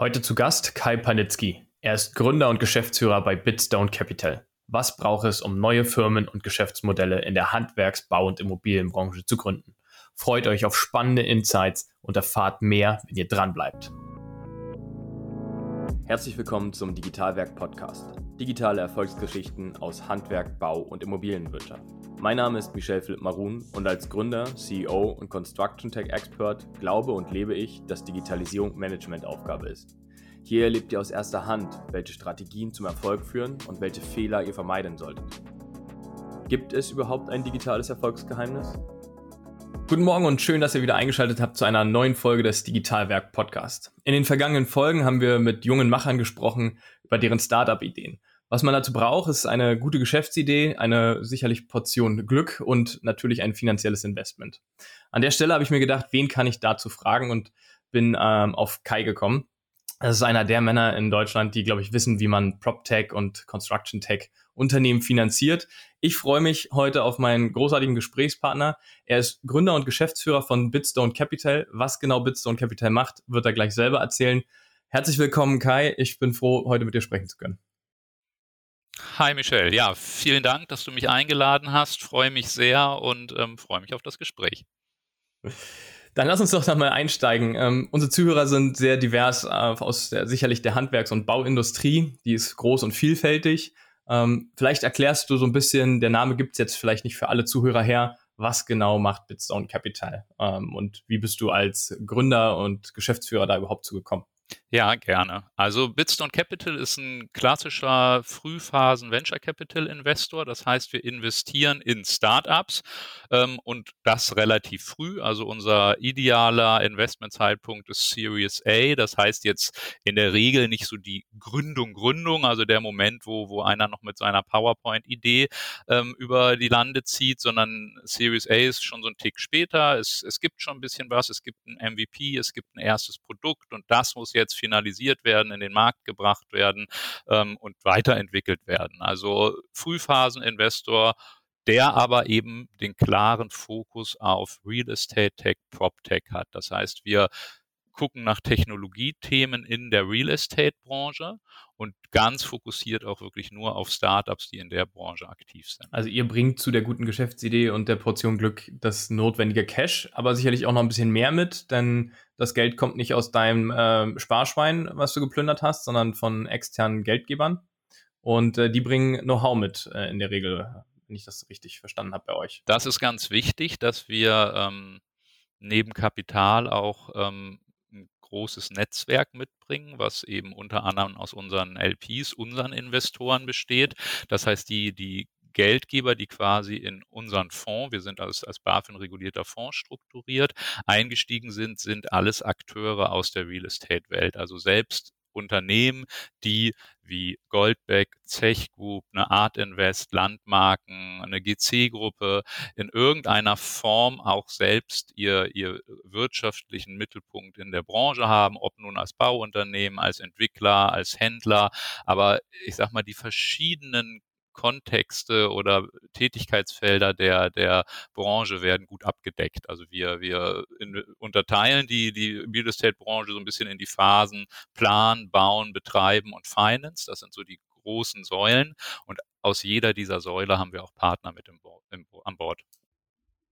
Heute zu Gast Kai Panitzky. Er ist Gründer und Geschäftsführer bei Bitstone Capital. Was braucht es, um neue Firmen und Geschäftsmodelle in der Handwerks-, Bau- und Immobilienbranche zu gründen? Freut euch auf spannende Insights und erfahrt mehr, wenn ihr dran bleibt. Herzlich willkommen zum Digitalwerk Podcast. Digitale Erfolgsgeschichten aus Handwerk, Bau und Immobilienwirtschaft. Mein Name ist Michel Philipp Marun und als Gründer, CEO und Construction Tech Expert glaube und lebe ich, dass Digitalisierung Managementaufgabe ist. Hier erlebt ihr aus erster Hand, welche Strategien zum Erfolg führen und welche Fehler ihr vermeiden solltet. Gibt es überhaupt ein digitales Erfolgsgeheimnis? Guten Morgen und schön, dass ihr wieder eingeschaltet habt zu einer neuen Folge des Digitalwerk Podcast. In den vergangenen Folgen haben wir mit jungen Machern gesprochen über deren Startup-Ideen. Was man dazu braucht, ist eine gute Geschäftsidee, eine sicherlich Portion Glück und natürlich ein finanzielles Investment. An der Stelle habe ich mir gedacht, wen kann ich dazu fragen und bin ähm, auf Kai gekommen. Das ist einer der Männer in Deutschland, die, glaube ich, wissen, wie man PropTech und Construction Tech Unternehmen finanziert. Ich freue mich heute auf meinen großartigen Gesprächspartner. Er ist Gründer und Geschäftsführer von Bitstone Capital. Was genau Bitstone Capital macht, wird er gleich selber erzählen. Herzlich willkommen, Kai. Ich bin froh, heute mit dir sprechen zu können. Hi Michelle, ja, vielen Dank, dass du mich eingeladen hast. Freue mich sehr und ähm, freue mich auf das Gespräch. Dann lass uns doch nochmal einsteigen. Ähm, unsere Zuhörer sind sehr divers äh, aus der, sicherlich der Handwerks- und Bauindustrie. Die ist groß und vielfältig. Ähm, vielleicht erklärst du so ein bisschen, der Name gibt es jetzt vielleicht nicht für alle Zuhörer her, was genau macht Bitstone Capital ähm, und wie bist du als Gründer und Geschäftsführer da überhaupt zugekommen? Ja, gerne. Also Bitstone Capital ist ein klassischer Frühphasen Venture Capital Investor. Das heißt, wir investieren in Startups ähm, und das relativ früh. Also unser idealer Investmentzeitpunkt ist Series A. Das heißt jetzt in der Regel nicht so die Gründung, Gründung, also der Moment, wo, wo einer noch mit seiner PowerPoint-Idee ähm, über die Lande zieht, sondern Series A ist schon so ein Tick später. Es, es gibt schon ein bisschen was. Es gibt ein MVP, es gibt ein erstes Produkt und das muss jetzt finalisiert werden, in den Markt gebracht werden ähm, und weiterentwickelt werden. Also Frühphaseninvestor, der aber eben den klaren Fokus auf Real Estate Tech, Prop Tech hat. Das heißt, wir gucken nach Technologiethemen in der Real Estate Branche und ganz fokussiert auch wirklich nur auf Startups, die in der Branche aktiv sind. Also ihr bringt zu der guten Geschäftsidee und der Portion Glück das notwendige Cash, aber sicherlich auch noch ein bisschen mehr mit, denn das Geld kommt nicht aus deinem äh, Sparschwein, was du geplündert hast, sondern von externen Geldgebern. Und äh, die bringen Know-how mit äh, in der Regel, wenn ich das richtig verstanden habe bei euch. Das ist ganz wichtig, dass wir ähm, neben Kapital auch ähm, großes Netzwerk mitbringen, was eben unter anderem aus unseren LPs, unseren Investoren besteht. Das heißt, die, die Geldgeber, die quasi in unseren Fonds, wir sind als, als BaFin regulierter Fonds strukturiert, eingestiegen sind, sind alles Akteure aus der Real Estate Welt. Also selbst Unternehmen, die wie Goldbeck, Zech Group, eine Art Invest, Landmarken, eine GC-Gruppe in irgendeiner Form auch selbst ihr, ihr wirtschaftlichen Mittelpunkt in der Branche haben, ob nun als Bauunternehmen, als Entwickler, als Händler. Aber ich sag mal, die verschiedenen Kontexte oder Tätigkeitsfelder der, der Branche werden gut abgedeckt. Also wir, wir in, unterteilen die, die Real Estate Branche so ein bisschen in die Phasen Plan, Bauen, Betreiben und Finance. Das sind so die großen Säulen. Und aus jeder dieser Säule haben wir auch Partner mit im, im, an Bord.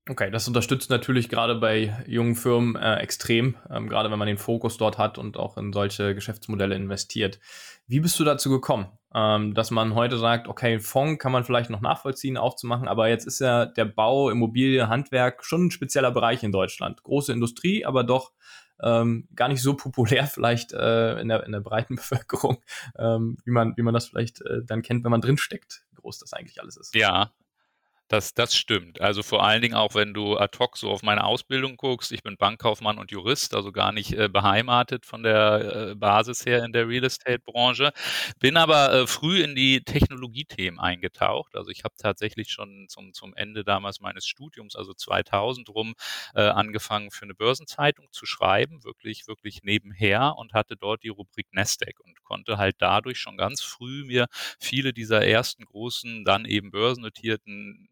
Okay, das unterstützt natürlich gerade bei jungen Firmen äh, extrem, ähm, gerade wenn man den Fokus dort hat und auch in solche Geschäftsmodelle investiert. Wie bist du dazu gekommen, ähm, dass man heute sagt, okay, Fonds kann man vielleicht noch nachvollziehen, aufzumachen, aber jetzt ist ja der Bau, Immobilie, Handwerk schon ein spezieller Bereich in Deutschland. Große Industrie, aber doch ähm, gar nicht so populär vielleicht äh, in, der, in der breiten Bevölkerung, ähm, wie, man, wie man das vielleicht äh, dann kennt, wenn man drinsteckt, wie groß das eigentlich alles ist. Ja, das, das stimmt. Also vor allen Dingen auch, wenn du ad hoc so auf meine Ausbildung guckst. Ich bin Bankkaufmann und Jurist, also gar nicht äh, beheimatet von der äh, Basis her in der Real Estate-Branche. Bin aber äh, früh in die Technologiethemen eingetaucht. Also ich habe tatsächlich schon zum, zum Ende damals meines Studiums, also 2000 rum, äh, angefangen für eine Börsenzeitung zu schreiben, wirklich, wirklich nebenher und hatte dort die Rubrik Nasdaq und konnte halt dadurch schon ganz früh mir viele dieser ersten großen, dann eben börsennotierten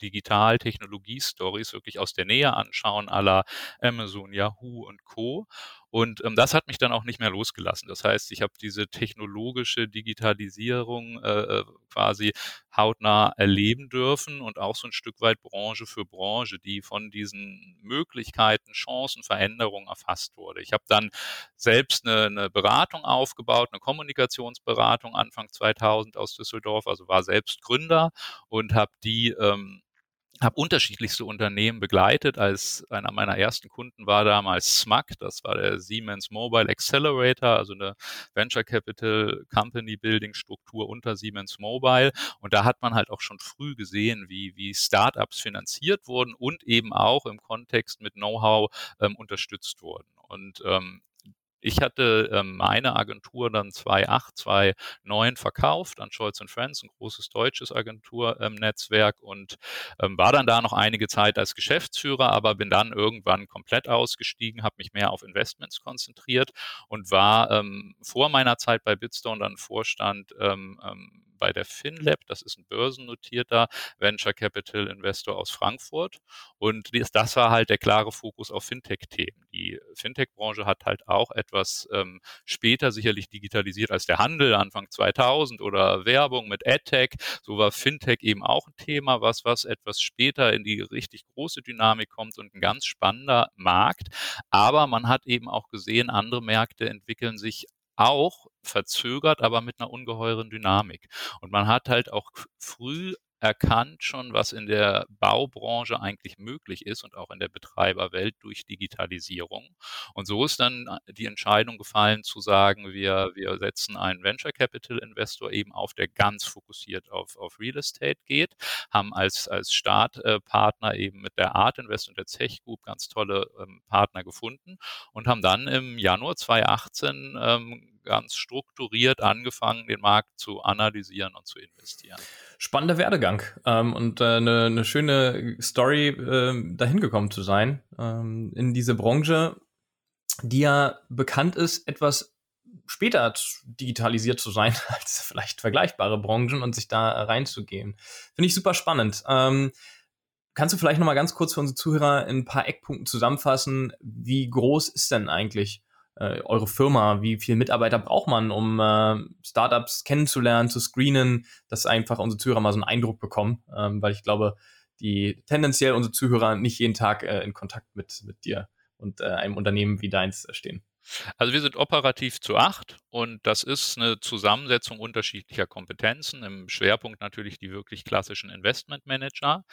Digital-Technologie-Stories wirklich aus der Nähe anschauen, aller Amazon, Yahoo und Co. Und ähm, das hat mich dann auch nicht mehr losgelassen. Das heißt, ich habe diese technologische Digitalisierung äh, äh, quasi hautnah erleben dürfen und auch so ein Stück weit Branche für Branche, die von diesen Möglichkeiten, Chancen, Veränderungen erfasst wurde. Ich habe dann selbst eine, eine Beratung aufgebaut, eine Kommunikationsberatung Anfang 2000 aus Düsseldorf, also war selbst Gründer und habe die ähm, habe unterschiedlichste Unternehmen begleitet. Als einer meiner ersten Kunden war damals SMAC, das war der Siemens Mobile Accelerator, also eine Venture Capital Company Building Struktur unter Siemens Mobile. Und da hat man halt auch schon früh gesehen, wie, wie Startups finanziert wurden und eben auch im Kontext mit Know-how ähm, unterstützt wurden. Und ähm, ich hatte ähm, meine Agentur dann 2008, 2009 verkauft an Scholz Friends, ein großes deutsches Agenturnetzwerk ähm, und ähm, war dann da noch einige Zeit als Geschäftsführer, aber bin dann irgendwann komplett ausgestiegen, habe mich mehr auf Investments konzentriert und war ähm, vor meiner Zeit bei Bitstone dann Vorstand ähm, ähm, bei der FinLab. Das ist ein börsennotierter Venture Capital Investor aus Frankfurt. Und das war halt der klare Fokus auf Fintech-Themen. Die Fintech-Branche hat halt auch etwas ähm, später sicherlich digitalisiert als der Handel, Anfang 2000 oder Werbung mit AdTech. So war Fintech eben auch ein Thema, was, was etwas später in die richtig große Dynamik kommt und ein ganz spannender Markt. Aber man hat eben auch gesehen, andere Märkte entwickeln sich auch verzögert, aber mit einer ungeheuren Dynamik. Und man hat halt auch früh erkannt schon, was in der Baubranche eigentlich möglich ist und auch in der Betreiberwelt durch Digitalisierung. Und so ist dann äh, die Entscheidung gefallen zu sagen, wir, wir setzen einen Venture Capital Investor eben auf, der ganz fokussiert auf, auf Real Estate geht, haben als, als Startpartner eben mit der Art Invest und der Zech Group ganz tolle ähm, Partner gefunden und haben dann im Januar 2018 ähm, ganz strukturiert angefangen, den Markt zu analysieren und zu investieren. Spannender Werdegang ähm, und äh, eine, eine schöne Story, äh, dahin gekommen zu sein ähm, in diese Branche, die ja bekannt ist, etwas später digitalisiert zu sein als vielleicht vergleichbare Branchen und sich da reinzugehen. Finde ich super spannend. Ähm, kannst du vielleicht noch mal ganz kurz für unsere Zuhörer in ein paar Eckpunkten zusammenfassen? Wie groß ist denn eigentlich äh, eure Firma? Wie viele Mitarbeiter braucht man, um äh, Startups kennenzulernen, zu screenen, dass einfach unsere Zuhörer mal so einen Eindruck bekommen? Ähm, weil ich glaube, die tendenziell unsere Zuhörer nicht jeden Tag äh, in Kontakt mit, mit dir und äh, einem Unternehmen wie deins stehen. Also wir sind operativ zu acht und das ist eine Zusammensetzung unterschiedlicher Kompetenzen. Im Schwerpunkt natürlich die wirklich klassischen Investmentmanager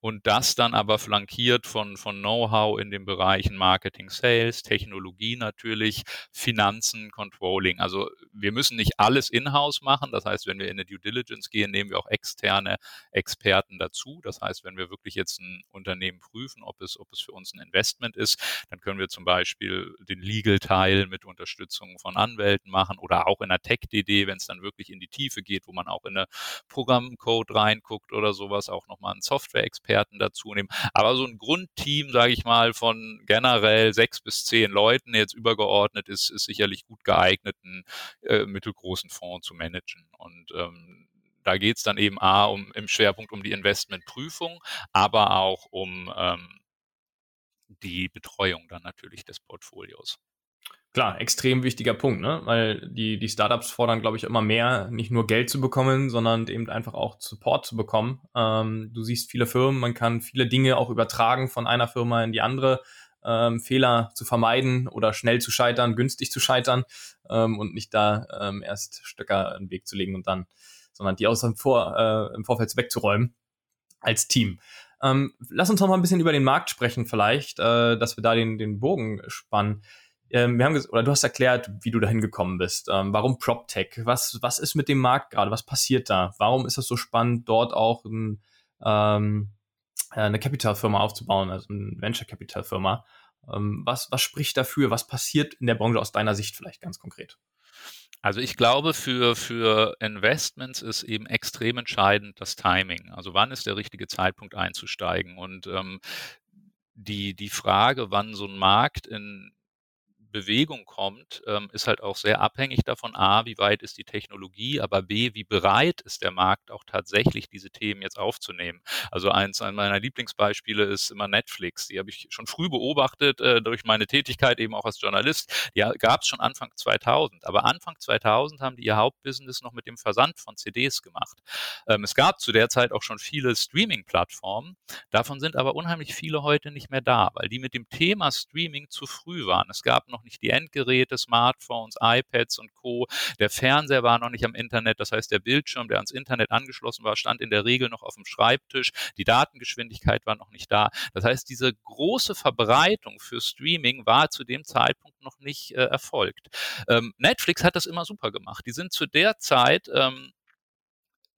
und das dann aber flankiert von, von Know-how in den Bereichen Marketing, Sales, Technologie natürlich, Finanzen, Controlling. Also wir müssen nicht alles in-house machen. Das heißt, wenn wir in eine Due Diligence gehen, nehmen wir auch externe Experten dazu. Das heißt, wenn wir wirklich jetzt ein Unternehmen prüfen, ob es, ob es für uns ein Investment ist, dann können wir zum Beispiel den Legal-Teil mit Unterstützung von Anwälten machen machen oder auch in der Tech-DD, wenn es dann wirklich in die Tiefe geht, wo man auch in eine Programmcode reinguckt oder sowas, auch nochmal einen Software-Experten dazu nehmen. Aber so ein Grundteam, sage ich mal, von generell sechs bis zehn Leuten jetzt übergeordnet ist, ist sicherlich gut geeignet, einen äh, mittelgroßen Fonds zu managen. Und ähm, da geht es dann eben A, um im Schwerpunkt um die Investmentprüfung, aber auch um ähm, die Betreuung dann natürlich des Portfolios. Klar, extrem wichtiger Punkt, ne? Weil die, die Startups fordern, glaube ich, immer mehr, nicht nur Geld zu bekommen, sondern eben einfach auch Support zu bekommen. Ähm, du siehst viele Firmen, man kann viele Dinge auch übertragen von einer Firma in die andere, ähm, Fehler zu vermeiden oder schnell zu scheitern, günstig zu scheitern ähm, und nicht da ähm, erst Stöcker in den Weg zu legen und dann, sondern die aus dem Vor, äh, im Vorfeld wegzuräumen als Team. Ähm, lass uns noch mal ein bisschen über den Markt sprechen, vielleicht, äh, dass wir da den, den Bogen spannen. Ähm, wir haben oder du hast erklärt, wie du dahin gekommen bist. Ähm, warum PropTech? Was, was ist mit dem Markt gerade? Was passiert da? Warum ist es so spannend, dort auch ein, ähm, äh, eine Capital-Firma aufzubauen, also eine Venture-Capital-Firma? Ähm, was, was spricht dafür? Was passiert in der Branche aus deiner Sicht vielleicht ganz konkret? Also ich glaube, für, für Investments ist eben extrem entscheidend das Timing. Also wann ist der richtige Zeitpunkt einzusteigen? Und ähm, die, die Frage, wann so ein Markt in Bewegung kommt, ähm, ist halt auch sehr abhängig davon, a, wie weit ist die Technologie, aber b, wie bereit ist der Markt auch tatsächlich diese Themen jetzt aufzunehmen. Also eins meiner Lieblingsbeispiele ist immer Netflix. Die habe ich schon früh beobachtet äh, durch meine Tätigkeit eben auch als Journalist. Die gab es schon Anfang 2000, aber Anfang 2000 haben die ihr Hauptbusiness noch mit dem Versand von CDs gemacht. Ähm, es gab zu der Zeit auch schon viele Streaming-Plattformen. Davon sind aber unheimlich viele heute nicht mehr da, weil die mit dem Thema Streaming zu früh waren. Es gab noch nicht die Endgeräte, Smartphones, iPads und Co. Der Fernseher war noch nicht am Internet. Das heißt, der Bildschirm, der ans Internet angeschlossen war, stand in der Regel noch auf dem Schreibtisch. Die Datengeschwindigkeit war noch nicht da. Das heißt, diese große Verbreitung für Streaming war zu dem Zeitpunkt noch nicht äh, erfolgt. Ähm, Netflix hat das immer super gemacht. Die sind zu der Zeit ähm,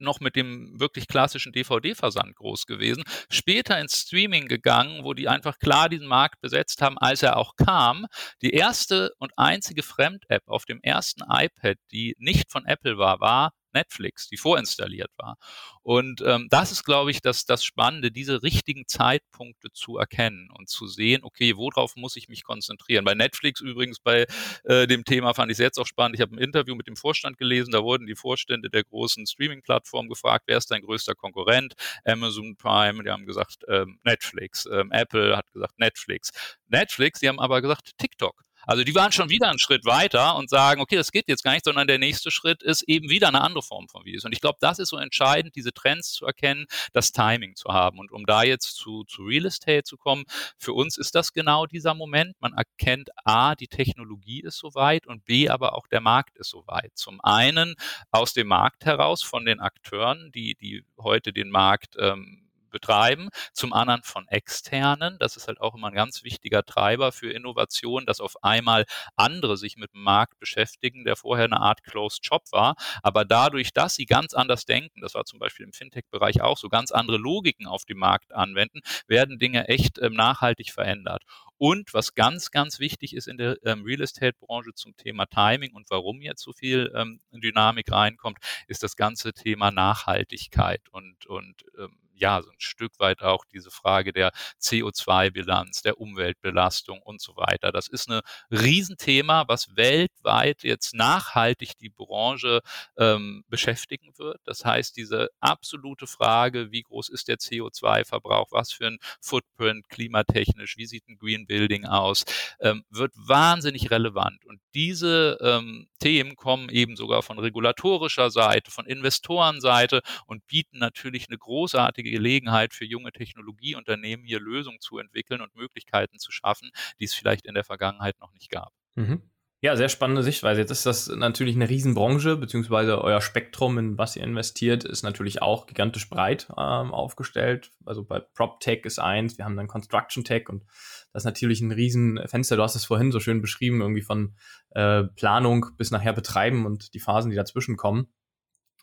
noch mit dem wirklich klassischen DVD-Versand groß gewesen, später ins Streaming gegangen, wo die einfach klar diesen Markt besetzt haben, als er auch kam. Die erste und einzige Fremd-App auf dem ersten iPad, die nicht von Apple war, war Netflix, die vorinstalliert war. Und ähm, das ist, glaube ich, das, das Spannende, diese richtigen Zeitpunkte zu erkennen und zu sehen, okay, worauf muss ich mich konzentrieren. Bei Netflix übrigens, bei äh, dem Thema fand ich es jetzt auch spannend. Ich habe ein Interview mit dem Vorstand gelesen, da wurden die Vorstände der großen Streaming-Plattformen gefragt, wer ist dein größter Konkurrent? Amazon Prime, die haben gesagt ähm, Netflix. Ähm, Apple hat gesagt Netflix. Netflix, die haben aber gesagt TikTok. Also die waren schon wieder einen Schritt weiter und sagen, okay, das geht jetzt gar nicht, sondern der nächste Schritt ist eben wieder eine andere Form von Videos. Und ich glaube, das ist so entscheidend, diese Trends zu erkennen, das Timing zu haben. Und um da jetzt zu, zu Real Estate zu kommen, für uns ist das genau dieser Moment. Man erkennt A, die Technologie ist soweit und B, aber auch der Markt ist soweit. Zum einen aus dem Markt heraus von den Akteuren, die, die heute den Markt ähm, betreiben, zum anderen von externen. Das ist halt auch immer ein ganz wichtiger Treiber für Innovation, dass auf einmal andere sich mit dem Markt beschäftigen, der vorher eine Art Closed Shop war. Aber dadurch, dass sie ganz anders denken, das war zum Beispiel im Fintech-Bereich auch so, ganz andere Logiken auf dem Markt anwenden, werden Dinge echt ähm, nachhaltig verändert. Und was ganz, ganz wichtig ist in der ähm, Real Estate-Branche zum Thema Timing und warum jetzt so viel ähm, Dynamik reinkommt, ist das ganze Thema Nachhaltigkeit und, und ähm, ja, so ein Stück weit auch diese Frage der CO2-Bilanz, der Umweltbelastung und so weiter. Das ist ein Riesenthema, was weltweit jetzt nachhaltig die Branche ähm, beschäftigen wird. Das heißt, diese absolute Frage, wie groß ist der CO2-Verbrauch, was für ein Footprint klimatechnisch, wie sieht ein Green Building aus, ähm, wird wahnsinnig relevant. Und diese ähm, Themen kommen eben sogar von regulatorischer Seite, von Investorenseite und bieten natürlich eine großartige Gelegenheit für junge Technologieunternehmen, hier Lösungen zu entwickeln und Möglichkeiten zu schaffen, die es vielleicht in der Vergangenheit noch nicht gab. Mhm. Ja, sehr spannende Sichtweise. Jetzt ist das natürlich eine Riesenbranche, beziehungsweise euer Spektrum, in was ihr investiert, ist natürlich auch gigantisch breit ähm, aufgestellt. Also bei PropTech ist eins, wir haben dann Construction Tech und das ist natürlich ein Riesenfenster. Du hast es vorhin so schön beschrieben, irgendwie von äh, Planung bis nachher Betreiben und die Phasen, die dazwischen kommen.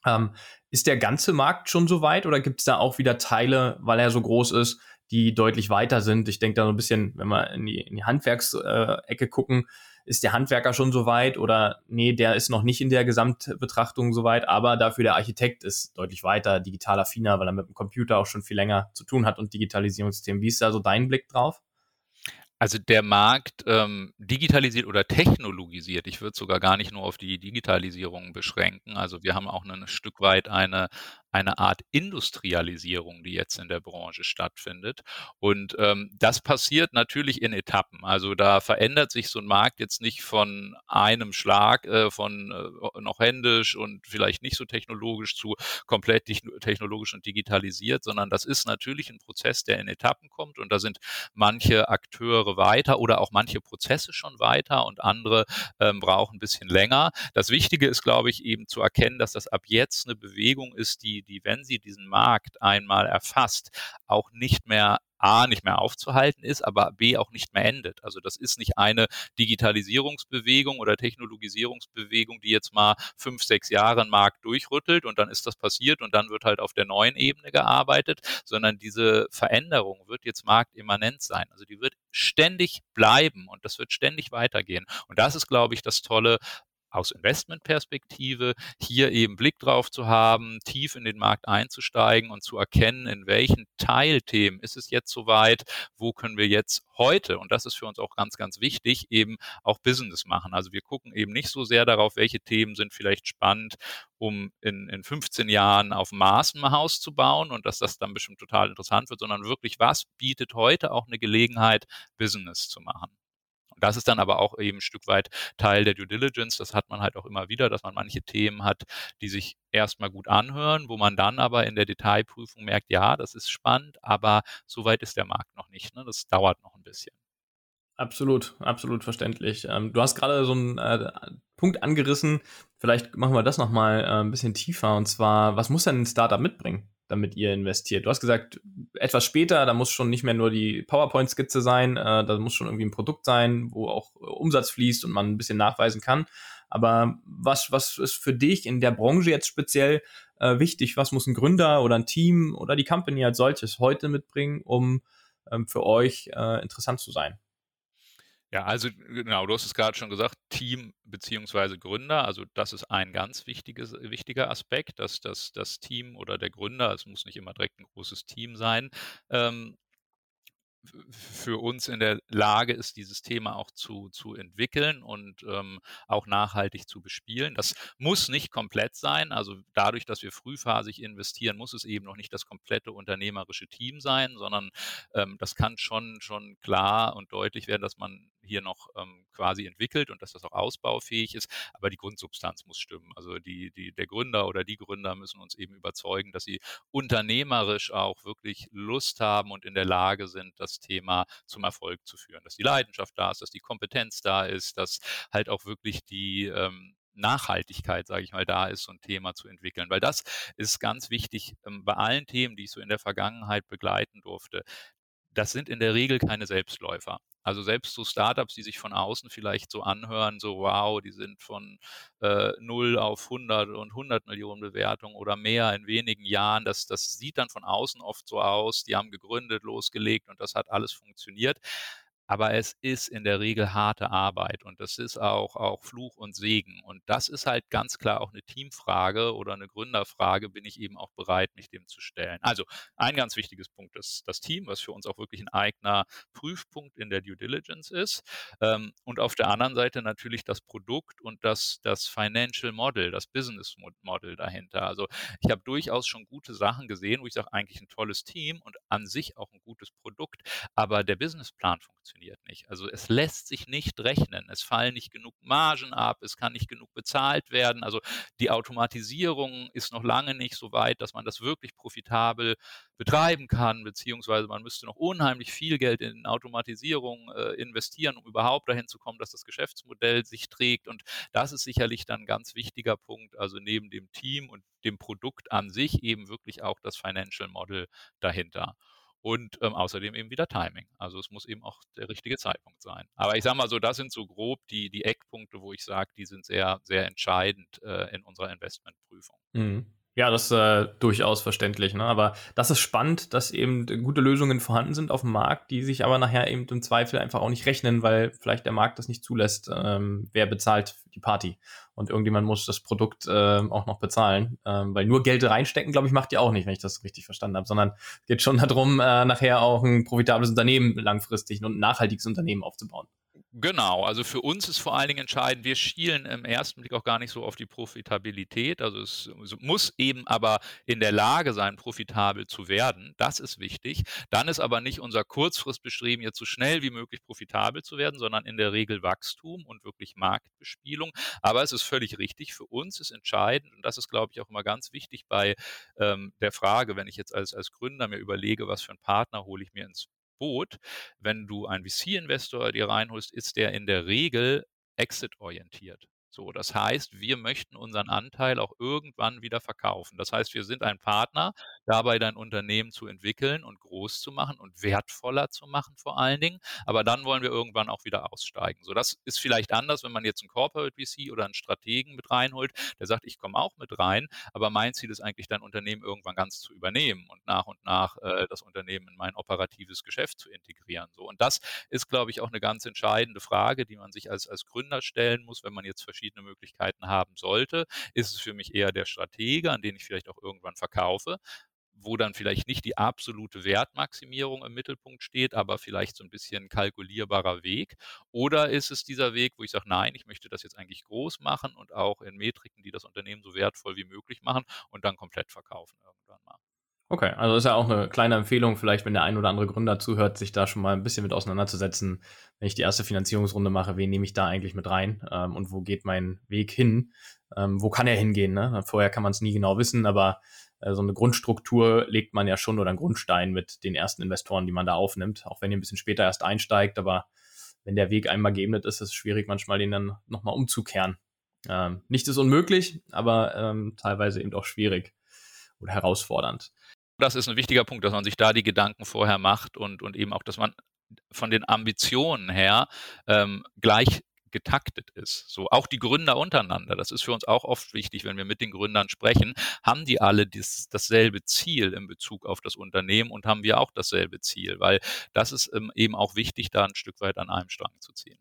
Ähm, ist der ganze Markt schon so weit oder gibt es da auch wieder Teile, weil er so groß ist, die deutlich weiter sind? Ich denke da so ein bisschen, wenn wir in die, in die Handwerksecke äh, gucken, ist der Handwerker schon so weit oder nee, der ist noch nicht in der Gesamtbetrachtung so weit, aber dafür der Architekt ist deutlich weiter, digital affiner, weil er mit dem Computer auch schon viel länger zu tun hat und Digitalisierungsthemen. Wie ist da so dein Blick drauf? Also der Markt ähm, digitalisiert oder technologisiert. Ich würde sogar gar nicht nur auf die Digitalisierung beschränken. Also wir haben auch ein Stück weit eine eine Art Industrialisierung, die jetzt in der Branche stattfindet. Und ähm, das passiert natürlich in Etappen. Also da verändert sich so ein Markt jetzt nicht von einem Schlag, äh, von äh, noch händisch und vielleicht nicht so technologisch zu komplett technologisch und digitalisiert, sondern das ist natürlich ein Prozess, der in Etappen kommt. Und da sind manche Akteure weiter oder auch manche Prozesse schon weiter und andere ähm, brauchen ein bisschen länger. Das Wichtige ist, glaube ich, eben zu erkennen, dass das ab jetzt eine Bewegung ist, die die, wenn sie diesen Markt einmal erfasst, auch nicht mehr A, nicht mehr aufzuhalten ist, aber B, auch nicht mehr endet. Also das ist nicht eine Digitalisierungsbewegung oder Technologisierungsbewegung, die jetzt mal fünf, sechs Jahre einen Markt durchrüttelt und dann ist das passiert und dann wird halt auf der neuen Ebene gearbeitet, sondern diese Veränderung wird jetzt marktimmanent sein. Also die wird ständig bleiben und das wird ständig weitergehen. Und das ist, glaube ich, das Tolle aus Investmentperspektive hier eben Blick drauf zu haben, tief in den Markt einzusteigen und zu erkennen, in welchen Teilthemen ist es jetzt soweit, wo können wir jetzt heute, und das ist für uns auch ganz, ganz wichtig, eben auch Business machen. Also wir gucken eben nicht so sehr darauf, welche Themen sind vielleicht spannend, um in, in 15 Jahren auf Mars ein Haus zu bauen und dass das dann bestimmt total interessant wird, sondern wirklich, was bietet heute auch eine Gelegenheit, Business zu machen. Das ist dann aber auch eben ein Stück weit Teil der Due Diligence. Das hat man halt auch immer wieder, dass man manche Themen hat, die sich erstmal gut anhören, wo man dann aber in der Detailprüfung merkt, ja, das ist spannend, aber so weit ist der Markt noch nicht. Ne? Das dauert noch ein bisschen. Absolut, absolut verständlich. Ähm, du hast gerade so einen äh, Punkt angerissen. Vielleicht machen wir das nochmal äh, ein bisschen tiefer. Und zwar, was muss denn ein Startup mitbringen? Damit ihr investiert? Du hast gesagt, etwas später, da muss schon nicht mehr nur die PowerPoint-Skizze sein, äh, da muss schon irgendwie ein Produkt sein, wo auch äh, Umsatz fließt und man ein bisschen nachweisen kann. Aber was, was ist für dich in der Branche jetzt speziell äh, wichtig? Was muss ein Gründer oder ein Team oder die Company als solches heute mitbringen, um ähm, für euch äh, interessant zu sein? Ja, also genau, du hast es gerade schon gesagt, Team beziehungsweise Gründer. Also das ist ein ganz wichtiges, wichtiger Aspekt, dass das, das Team oder der Gründer, es muss nicht immer direkt ein großes Team sein, ähm, für uns in der Lage ist, dieses Thema auch zu, zu entwickeln und ähm, auch nachhaltig zu bespielen. Das muss nicht komplett sein. Also dadurch, dass wir frühphasig investieren, muss es eben noch nicht das komplette unternehmerische Team sein, sondern ähm, das kann schon, schon klar und deutlich werden, dass man hier noch ähm, quasi entwickelt und dass das auch ausbaufähig ist. Aber die Grundsubstanz muss stimmen. Also die, die, der Gründer oder die Gründer müssen uns eben überzeugen, dass sie unternehmerisch auch wirklich Lust haben und in der Lage sind, das Thema zum Erfolg zu führen. Dass die Leidenschaft da ist, dass die Kompetenz da ist, dass halt auch wirklich die ähm, Nachhaltigkeit, sage ich mal, da ist, so ein Thema zu entwickeln. Weil das ist ganz wichtig ähm, bei allen Themen, die ich so in der Vergangenheit begleiten durfte. Das sind in der Regel keine Selbstläufer. Also selbst so Startups, die sich von außen vielleicht so anhören, so wow, die sind von äh, 0 auf 100 und 100 Millionen Bewertungen oder mehr in wenigen Jahren, das, das sieht dann von außen oft so aus, die haben gegründet, losgelegt und das hat alles funktioniert aber es ist in der Regel harte Arbeit und das ist auch, auch Fluch und Segen. Und das ist halt ganz klar auch eine Teamfrage oder eine Gründerfrage, bin ich eben auch bereit, mich dem zu stellen. Also ein ganz wichtiges Punkt ist das Team, was für uns auch wirklich ein eigener Prüfpunkt in der Due Diligence ist. Ähm, und auf der anderen Seite natürlich das Produkt und das, das Financial Model, das Business Model dahinter. Also ich habe durchaus schon gute Sachen gesehen, wo ich sage, eigentlich ein tolles Team und an sich auch ein gutes Produkt, aber der Businessplan funktioniert funktioniert nicht. Also es lässt sich nicht rechnen. Es fallen nicht genug Margen ab, es kann nicht genug bezahlt werden. Also die Automatisierung ist noch lange nicht so weit, dass man das wirklich profitabel betreiben kann, beziehungsweise man müsste noch unheimlich viel Geld in Automatisierung äh, investieren, um überhaupt dahin zu kommen, dass das Geschäftsmodell sich trägt. Und das ist sicherlich dann ein ganz wichtiger Punkt, also neben dem Team und dem Produkt an sich eben wirklich auch das Financial Model dahinter und ähm, außerdem eben wieder Timing. Also es muss eben auch der richtige Zeitpunkt sein. Aber ich sage mal so, das sind so grob die, die Eckpunkte, wo ich sage, die sind sehr, sehr entscheidend äh, in unserer Investmentprüfung. Mhm. Ja, das ist äh, durchaus verständlich. Ne? Aber das ist spannend, dass eben gute Lösungen vorhanden sind auf dem Markt, die sich aber nachher eben im Zweifel einfach auch nicht rechnen, weil vielleicht der Markt das nicht zulässt. Ähm, wer bezahlt die Party? Und irgendjemand muss das Produkt äh, auch noch bezahlen. Ähm, weil nur Geld reinstecken, glaube ich, macht ihr auch nicht, wenn ich das richtig verstanden habe, sondern geht schon darum, äh, nachher auch ein profitables Unternehmen langfristig und ein nachhaltiges Unternehmen aufzubauen. Genau, also für uns ist vor allen Dingen entscheidend, wir schielen im ersten Blick auch gar nicht so auf die Profitabilität. Also es, muss eben aber in der Lage sein, profitabel zu werden. Das ist wichtig. Dann ist aber nicht unser Kurzfristbestreben, jetzt so schnell wie möglich profitabel zu werden, sondern in der Regel Wachstum und wirklich Marktbespielung. Aber es ist völlig richtig. Für uns ist entscheidend, und das ist, glaube ich, auch immer ganz wichtig bei ähm, der Frage, wenn ich jetzt als, als Gründer mir überlege, was für einen Partner hole ich mir ins Boot. Wenn du einen VC-Investor dir reinholst, ist der in der Regel exit-orientiert. So, das heißt, wir möchten unseren Anteil auch irgendwann wieder verkaufen. Das heißt, wir sind ein Partner, dabei dein Unternehmen zu entwickeln und groß zu machen und wertvoller zu machen vor allen Dingen. Aber dann wollen wir irgendwann auch wieder aussteigen. So, das ist vielleicht anders, wenn man jetzt einen Corporate VC oder einen Strategen mit reinholt, der sagt, ich komme auch mit rein, aber mein Ziel ist eigentlich, dein Unternehmen irgendwann ganz zu übernehmen und nach und nach äh, das Unternehmen in mein operatives Geschäft zu integrieren. So, und das ist, glaube ich, auch eine ganz entscheidende Frage, die man sich als, als Gründer stellen muss, wenn man jetzt verschiedene verschiedene Möglichkeiten haben sollte. Ist es für mich eher der Stratege, an den ich vielleicht auch irgendwann verkaufe, wo dann vielleicht nicht die absolute Wertmaximierung im Mittelpunkt steht, aber vielleicht so ein bisschen kalkulierbarer Weg? Oder ist es dieser Weg, wo ich sage, nein, ich möchte das jetzt eigentlich groß machen und auch in Metriken, die das Unternehmen so wertvoll wie möglich machen und dann komplett verkaufen irgendwann mal? Okay, also ist ja auch eine kleine Empfehlung, vielleicht, wenn der ein oder andere Gründer zuhört, sich da schon mal ein bisschen mit auseinanderzusetzen. Wenn ich die erste Finanzierungsrunde mache, wen nehme ich da eigentlich mit rein ähm, und wo geht mein Weg hin? Ähm, wo kann er hingehen? Ne? Vorher kann man es nie genau wissen, aber so eine Grundstruktur legt man ja schon oder einen Grundstein mit den ersten Investoren, die man da aufnimmt, auch wenn ihr ein bisschen später erst einsteigt, aber wenn der Weg einmal geebnet ist, ist es schwierig, manchmal den dann nochmal umzukehren. Ähm, nichts ist unmöglich, aber ähm, teilweise eben auch schwierig oder herausfordernd. Das ist ein wichtiger Punkt, dass man sich da die Gedanken vorher macht und, und eben auch, dass man von den Ambitionen her ähm, gleich getaktet ist. So auch die Gründer untereinander. Das ist für uns auch oft wichtig, wenn wir mit den Gründern sprechen. Haben die alle dies, dasselbe Ziel in Bezug auf das Unternehmen und haben wir auch dasselbe Ziel? Weil das ist ähm, eben auch wichtig, da ein Stück weit an einem Strang zu ziehen.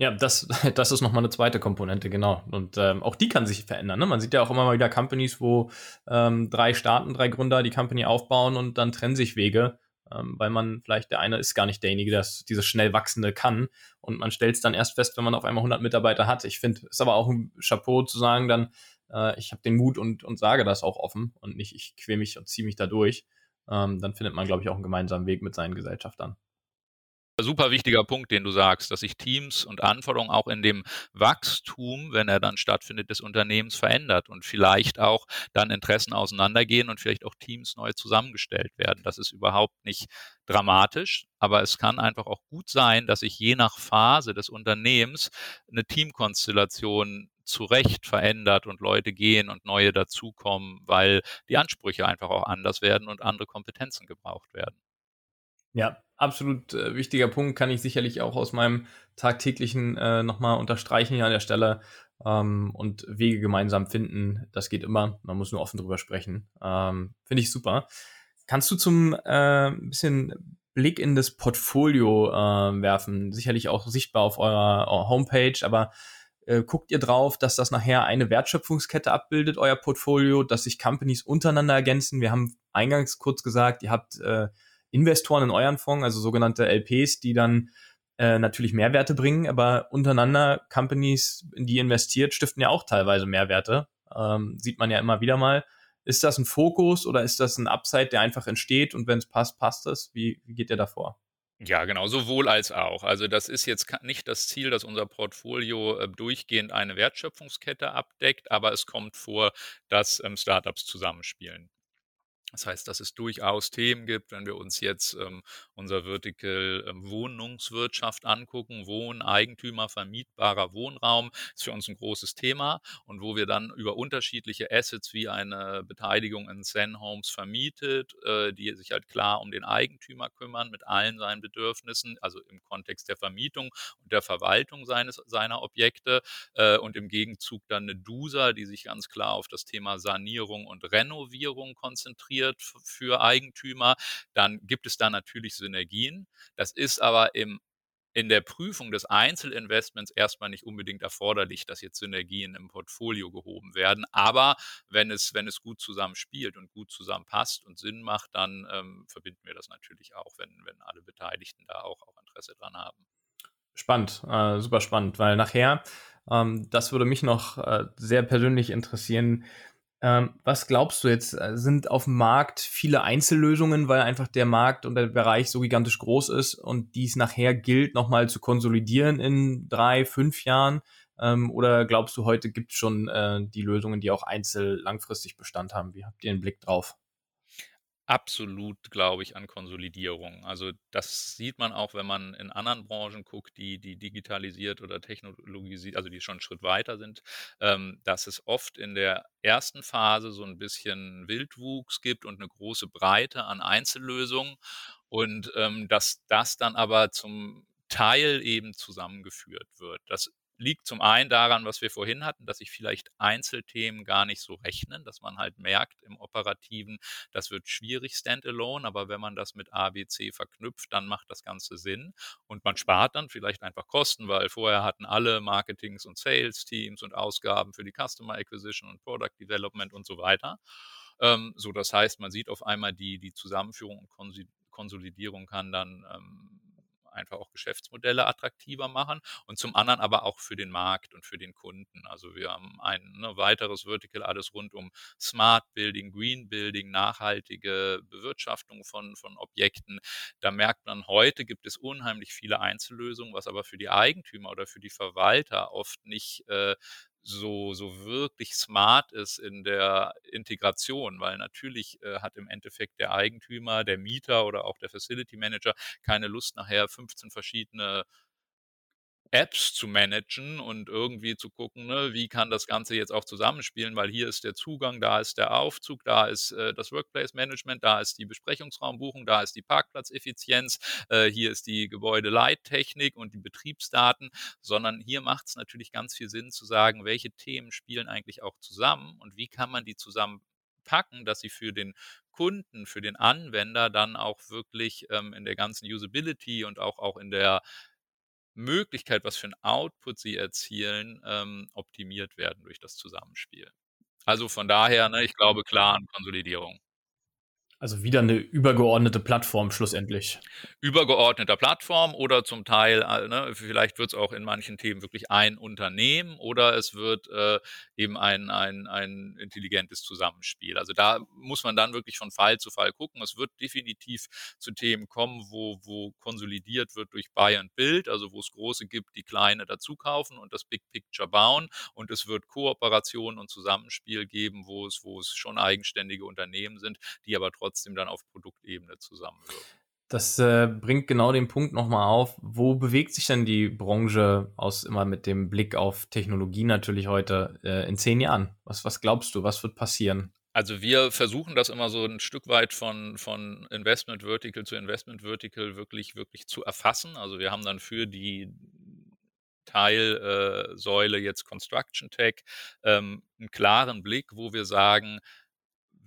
Ja, das, das ist nochmal eine zweite Komponente, genau. Und ähm, auch die kann sich verändern. Ne? Man sieht ja auch immer mal wieder Companies, wo ähm, drei Staaten, drei Gründer die Company aufbauen und dann trennen sich Wege ähm, weil man vielleicht der eine ist gar nicht derjenige, der dieses schnell wachsende kann und man stellt es dann erst fest, wenn man auf einmal 100 Mitarbeiter hat. Ich finde, ist aber auch ein Chapeau zu sagen dann, äh, ich habe den Mut und, und sage das auch offen und nicht, ich quäle mich und ziehe mich da durch. Ähm, dann findet man, glaube ich, auch einen gemeinsamen Weg mit seinen Gesellschaftern super wichtiger Punkt, den du sagst, dass sich Teams und Anforderungen auch in dem Wachstum, wenn er dann stattfindet, des Unternehmens verändert und vielleicht auch dann Interessen auseinandergehen und vielleicht auch Teams neu zusammengestellt werden. Das ist überhaupt nicht dramatisch, aber es kann einfach auch gut sein, dass sich je nach Phase des Unternehmens eine Teamkonstellation zu Recht verändert und Leute gehen und neue dazukommen, weil die Ansprüche einfach auch anders werden und andere Kompetenzen gebraucht werden. Ja, absolut äh, wichtiger Punkt, kann ich sicherlich auch aus meinem tagtäglichen äh, nochmal unterstreichen hier an der Stelle. Ähm, und Wege gemeinsam finden, das geht immer. Man muss nur offen drüber sprechen. Ähm, Finde ich super. Kannst du zum äh, bisschen Blick in das Portfolio äh, werfen? Sicherlich auch sichtbar auf eurer, eurer Homepage, aber äh, guckt ihr drauf, dass das nachher eine Wertschöpfungskette abbildet, euer Portfolio, dass sich Companies untereinander ergänzen? Wir haben eingangs kurz gesagt, ihr habt äh, Investoren in euren Fonds, also sogenannte LPs, die dann äh, natürlich Mehrwerte bringen, aber untereinander Companies, in die investiert, stiften ja auch teilweise Mehrwerte. Ähm, sieht man ja immer wieder mal. Ist das ein Fokus oder ist das ein Upside, der einfach entsteht und wenn es passt, passt es? Wie, wie geht ihr davor? Ja, genau, sowohl als auch. Also das ist jetzt nicht das Ziel, dass unser Portfolio äh, durchgehend eine Wertschöpfungskette abdeckt, aber es kommt vor, dass ähm, Startups zusammenspielen. Das heißt, dass es durchaus Themen gibt, wenn wir uns jetzt ähm, unser Vertical ähm, Wohnungswirtschaft angucken, Wohn, Eigentümer, vermietbarer Wohnraum, ist für uns ein großes Thema. Und wo wir dann über unterschiedliche Assets wie eine Beteiligung in Zen Homes vermietet, äh, die sich halt klar um den Eigentümer kümmern mit allen seinen Bedürfnissen, also im Kontext der Vermietung und der Verwaltung seines, seiner Objekte äh, und im Gegenzug dann eine DUSA, die sich ganz klar auf das Thema Sanierung und Renovierung konzentriert generiert für Eigentümer, dann gibt es da natürlich Synergien. Das ist aber im in der Prüfung des Einzelinvestments erstmal nicht unbedingt erforderlich, dass jetzt Synergien im Portfolio gehoben werden. Aber wenn es, wenn es gut zusammen spielt und gut zusammenpasst und Sinn macht, dann ähm, verbinden wir das natürlich auch, wenn, wenn alle Beteiligten da auch, auch Interesse dran haben. Spannend, äh, super spannend, weil nachher, ähm, das würde mich noch äh, sehr persönlich interessieren, ähm, was glaubst du jetzt? Äh, sind auf dem Markt viele Einzellösungen, weil einfach der Markt und der Bereich so gigantisch groß ist und dies nachher gilt, nochmal zu konsolidieren in drei, fünf Jahren? Ähm, oder glaubst du, heute gibt es schon äh, die Lösungen, die auch einzeln langfristig Bestand haben? Wie habt ihr einen Blick drauf? Absolut, glaube ich, an Konsolidierung. Also das sieht man auch, wenn man in anderen Branchen guckt, die, die digitalisiert oder technologisiert, also die schon einen Schritt weiter sind, ähm, dass es oft in der ersten Phase so ein bisschen Wildwuchs gibt und eine große Breite an Einzellösungen und ähm, dass das dann aber zum Teil eben zusammengeführt wird. Das liegt zum einen daran, was wir vorhin hatten, dass sich vielleicht Einzelthemen gar nicht so rechnen, dass man halt merkt im Operativen, das wird schwierig standalone, aber wenn man das mit ABC verknüpft, dann macht das Ganze Sinn und man spart dann vielleicht einfach Kosten, weil vorher hatten alle Marketings und Sales Teams und Ausgaben für die Customer Acquisition und Product Development und so weiter. Ähm, so, das heißt, man sieht auf einmal die, die Zusammenführung und Konsolidierung kann dann ähm, einfach auch Geschäftsmodelle attraktiver machen und zum anderen aber auch für den Markt und für den Kunden. Also wir haben ein ne, weiteres Vertical, alles rund um Smart Building, Green Building, nachhaltige Bewirtschaftung von, von Objekten. Da merkt man, heute gibt es unheimlich viele Einzellösungen, was aber für die Eigentümer oder für die Verwalter oft nicht äh, so, so wirklich smart ist in der Integration, weil natürlich äh, hat im Endeffekt der Eigentümer, der Mieter oder auch der Facility Manager keine Lust nachher 15 verschiedene Apps zu managen und irgendwie zu gucken, ne, wie kann das Ganze jetzt auch zusammenspielen, weil hier ist der Zugang, da ist der Aufzug, da ist äh, das Workplace Management, da ist die Besprechungsraumbuchung, da ist die Parkplatzeffizienz, äh, hier ist die Gebäudeleittechnik und die Betriebsdaten, sondern hier macht es natürlich ganz viel Sinn zu sagen, welche Themen spielen eigentlich auch zusammen und wie kann man die zusammen packen, dass sie für den Kunden, für den Anwender dann auch wirklich ähm, in der ganzen Usability und auch, auch in der Möglichkeit, was für ein Output sie erzielen, ähm, optimiert werden durch das Zusammenspiel. Also von daher, ne, ich glaube klar an Konsolidierung. Also wieder eine übergeordnete Plattform schlussendlich. Übergeordneter Plattform oder zum Teil, äh, ne, vielleicht wird es auch in manchen Themen wirklich ein Unternehmen oder es wird äh, eben ein, ein, ein intelligentes Zusammenspiel. Also da muss man dann wirklich von Fall zu Fall gucken. Es wird definitiv zu Themen kommen, wo, wo konsolidiert wird durch Buy and Build, also wo es große gibt, die kleine dazu kaufen und das Big Picture bauen. Und es wird Kooperation und Zusammenspiel geben, wo es, wo es schon eigenständige Unternehmen sind, die aber trotzdem trotzdem dann auf Produktebene zusammenwirken. Das äh, bringt genau den Punkt nochmal auf. Wo bewegt sich denn die Branche aus immer mit dem Blick auf Technologie natürlich heute äh, in zehn Jahren? Was, was glaubst du, was wird passieren? Also wir versuchen das immer so ein Stück weit von, von Investment Vertical zu Investment Vertical wirklich, wirklich zu erfassen. Also wir haben dann für die Teilsäule äh, jetzt Construction Tech ähm, einen klaren Blick, wo wir sagen,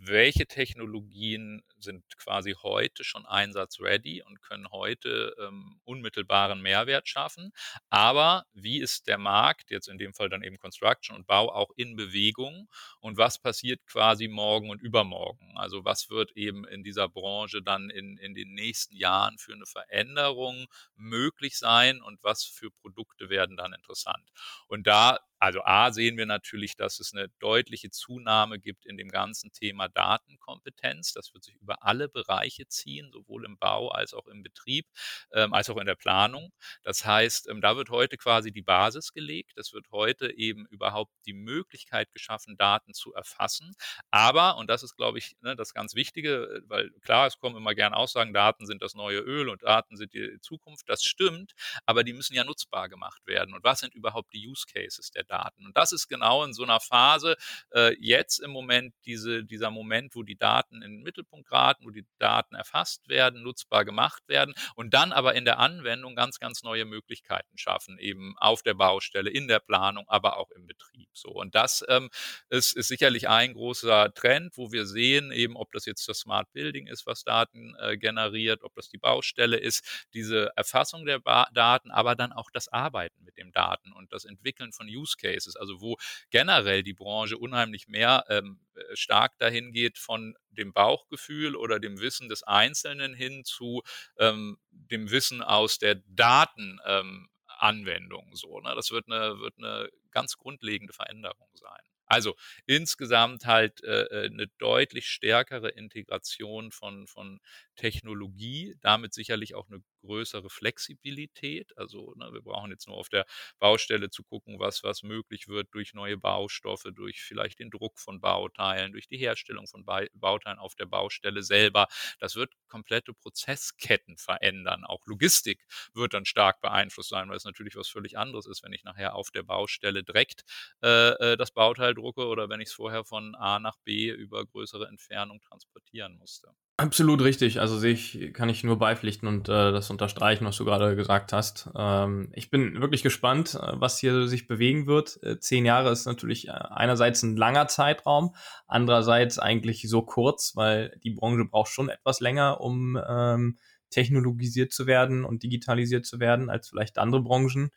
welche Technologien sind quasi heute schon einsatzready und können heute ähm, unmittelbaren Mehrwert schaffen. Aber wie ist der Markt, jetzt in dem Fall dann eben Construction und Bau, auch in Bewegung und was passiert quasi morgen und übermorgen? Also was wird eben in dieser Branche dann in, in den nächsten Jahren für eine Veränderung möglich sein und was für Produkte werden dann interessant? Und da also A sehen wir natürlich, dass es eine deutliche Zunahme gibt in dem ganzen Thema Datenkompetenz. Das wird sich über alle Bereiche ziehen, sowohl im Bau als auch im Betrieb, ähm, als auch in der Planung. Das heißt, ähm, da wird heute quasi die Basis gelegt. Es wird heute eben überhaupt die Möglichkeit geschaffen, Daten zu erfassen. Aber, und das ist, glaube ich, ne, das ganz Wichtige, äh, weil klar, es kommen immer gern Aussagen, Daten sind das neue Öl und Daten sind die Zukunft. Das stimmt, aber die müssen ja nutzbar gemacht werden. Und was sind überhaupt die Use Cases der Daten? Und das ist genau in so einer Phase äh, jetzt im Moment diese, dieser Moment, wo die Daten in den Mittelpunkt geraten Daten, wo die Daten erfasst werden, nutzbar gemacht werden und dann aber in der Anwendung ganz, ganz neue Möglichkeiten schaffen, eben auf der Baustelle, in der Planung, aber auch im Betrieb. So. Und das ähm, ist, ist sicherlich ein großer Trend, wo wir sehen, eben ob das jetzt das Smart Building ist, was Daten äh, generiert, ob das die Baustelle ist, diese Erfassung der ba Daten, aber dann auch das Arbeiten mit den Daten und das Entwickeln von Use Cases, also wo generell die Branche unheimlich mehr ähm, äh, stark dahin geht von dem Bauchgefühl oder dem Wissen des Einzelnen hin zu ähm, dem Wissen aus der Datenanwendung. Ähm, so, ne? Das wird eine, wird eine ganz grundlegende Veränderung sein. Also insgesamt halt äh, äh, eine deutlich stärkere Integration von, von Technologie, damit sicherlich auch eine größere Flexibilität. Also ne, wir brauchen jetzt nur auf der Baustelle zu gucken, was, was möglich wird durch neue Baustoffe, durch vielleicht den Druck von Bauteilen, durch die Herstellung von Bauteilen auf der Baustelle selber. Das wird komplette Prozessketten verändern. Auch Logistik wird dann stark beeinflusst sein, weil es natürlich was völlig anderes ist, wenn ich nachher auf der Baustelle direkt äh, äh das Bauteil drucke oder wenn ich es vorher von A nach B über größere Entfernung transportieren musste. Absolut richtig. Also sehe ich, kann ich nur beipflichten und äh, das unterstreichen, was du gerade gesagt hast. Ähm, ich bin wirklich gespannt, äh, was hier sich bewegen wird. Äh, zehn Jahre ist natürlich äh, einerseits ein langer Zeitraum, andererseits eigentlich so kurz, weil die Branche braucht schon etwas länger, um ähm, technologisiert zu werden und digitalisiert zu werden als vielleicht andere Branchen.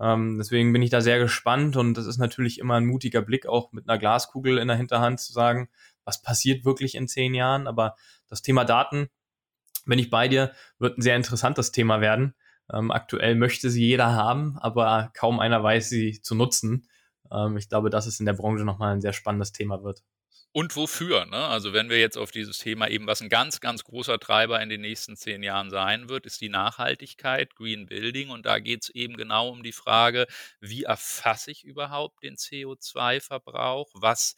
Ähm, deswegen bin ich da sehr gespannt und das ist natürlich immer ein mutiger Blick, auch mit einer Glaskugel in der Hinterhand zu sagen, was passiert wirklich in zehn Jahren. Aber das Thema Daten, wenn ich bei dir, wird ein sehr interessantes Thema werden. Ähm, aktuell möchte sie jeder haben, aber kaum einer weiß sie zu nutzen. Ähm, ich glaube, dass es in der Branche nochmal ein sehr spannendes Thema wird. Und wofür? Ne? Also wenn wir jetzt auf dieses Thema eben, was ein ganz, ganz großer Treiber in den nächsten zehn Jahren sein wird, ist die Nachhaltigkeit, Green Building. Und da geht es eben genau um die Frage, wie erfasse ich überhaupt den CO2-Verbrauch? Was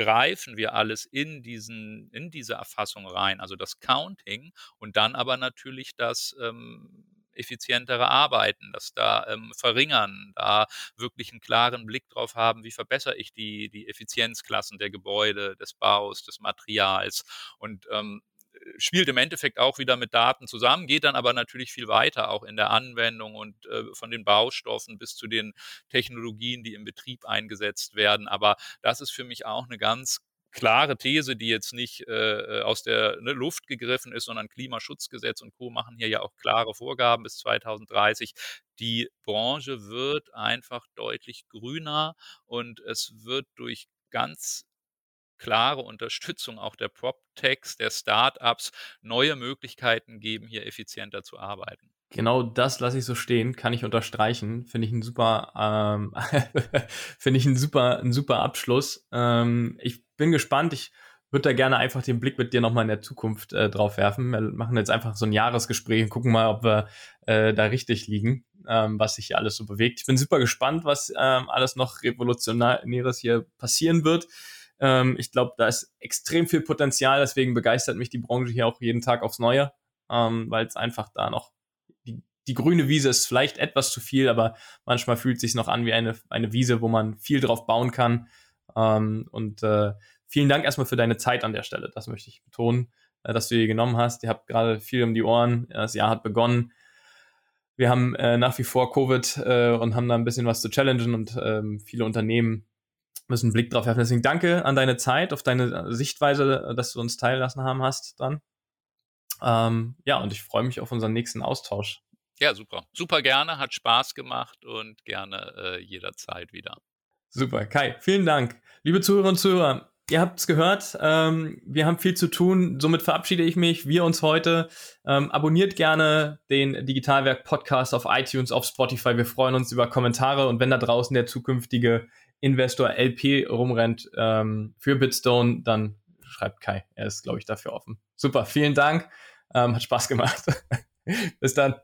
greifen wir alles in diesen, in diese Erfassung rein, also das Counting und dann aber natürlich das ähm, effizientere Arbeiten, das da ähm, verringern, da wirklich einen klaren Blick drauf haben, wie verbessere ich die, die Effizienzklassen der Gebäude, des Baus, des Materials. Und ähm, spielt im Endeffekt auch wieder mit Daten zusammen, geht dann aber natürlich viel weiter auch in der Anwendung und äh, von den Baustoffen bis zu den Technologien, die im Betrieb eingesetzt werden. Aber das ist für mich auch eine ganz klare These, die jetzt nicht äh, äh aus der ne, Luft gegriffen ist, sondern Klimaschutzgesetz und Co. machen hier ja auch klare Vorgaben bis 2030. Die Branche wird einfach deutlich grüner und es wird durch ganz klare Unterstützung auch der PropTechs, der Startups neue Möglichkeiten geben, hier effizienter zu arbeiten. Genau das lasse ich so stehen, kann ich unterstreichen. Finde ich ein super, ähm, finde ich ein super, ein super Abschluss. Ähm, ich bin gespannt. Ich würde da gerne einfach den Blick mit dir nochmal in der Zukunft äh, drauf werfen. Wir machen jetzt einfach so ein Jahresgespräch und gucken mal, ob wir äh, da richtig liegen, ähm, was sich hier alles so bewegt. Ich bin super gespannt, was ähm, alles noch Revolutionäres hier passieren wird. Ähm, ich glaube, da ist extrem viel Potenzial, deswegen begeistert mich die Branche hier auch jeden Tag aufs Neue, ähm, weil es einfach da noch die, die grüne Wiese ist vielleicht etwas zu viel, aber manchmal fühlt es sich noch an wie eine, eine Wiese, wo man viel drauf bauen kann. Ähm, und äh, vielen Dank erstmal für deine Zeit an der Stelle. Das möchte ich betonen, äh, dass du die genommen hast. Ihr habt gerade viel um die Ohren. Das Jahr hat begonnen. Wir haben äh, nach wie vor Covid äh, und haben da ein bisschen was zu challengen und ähm, viele Unternehmen müssen einen Blick drauf werfen. Deswegen danke an deine Zeit, auf deine Sichtweise, dass du uns teillassen haben hast dann. Ähm, ja, und ich freue mich auf unseren nächsten Austausch. Ja, super. Super gerne, hat Spaß gemacht und gerne äh, jederzeit wieder. Super, Kai, vielen Dank. Liebe Zuhörerinnen und Zuhörer, ihr habt es gehört, ähm, wir haben viel zu tun, somit verabschiede ich mich, wir uns heute. Ähm, abonniert gerne den Digitalwerk Podcast auf iTunes, auf Spotify, wir freuen uns über Kommentare und wenn da draußen der zukünftige Investor LP rumrennt ähm, für Bitstone, dann schreibt Kai. Er ist, glaube ich, dafür offen. Super, vielen Dank. Ähm, hat Spaß gemacht. Bis dann.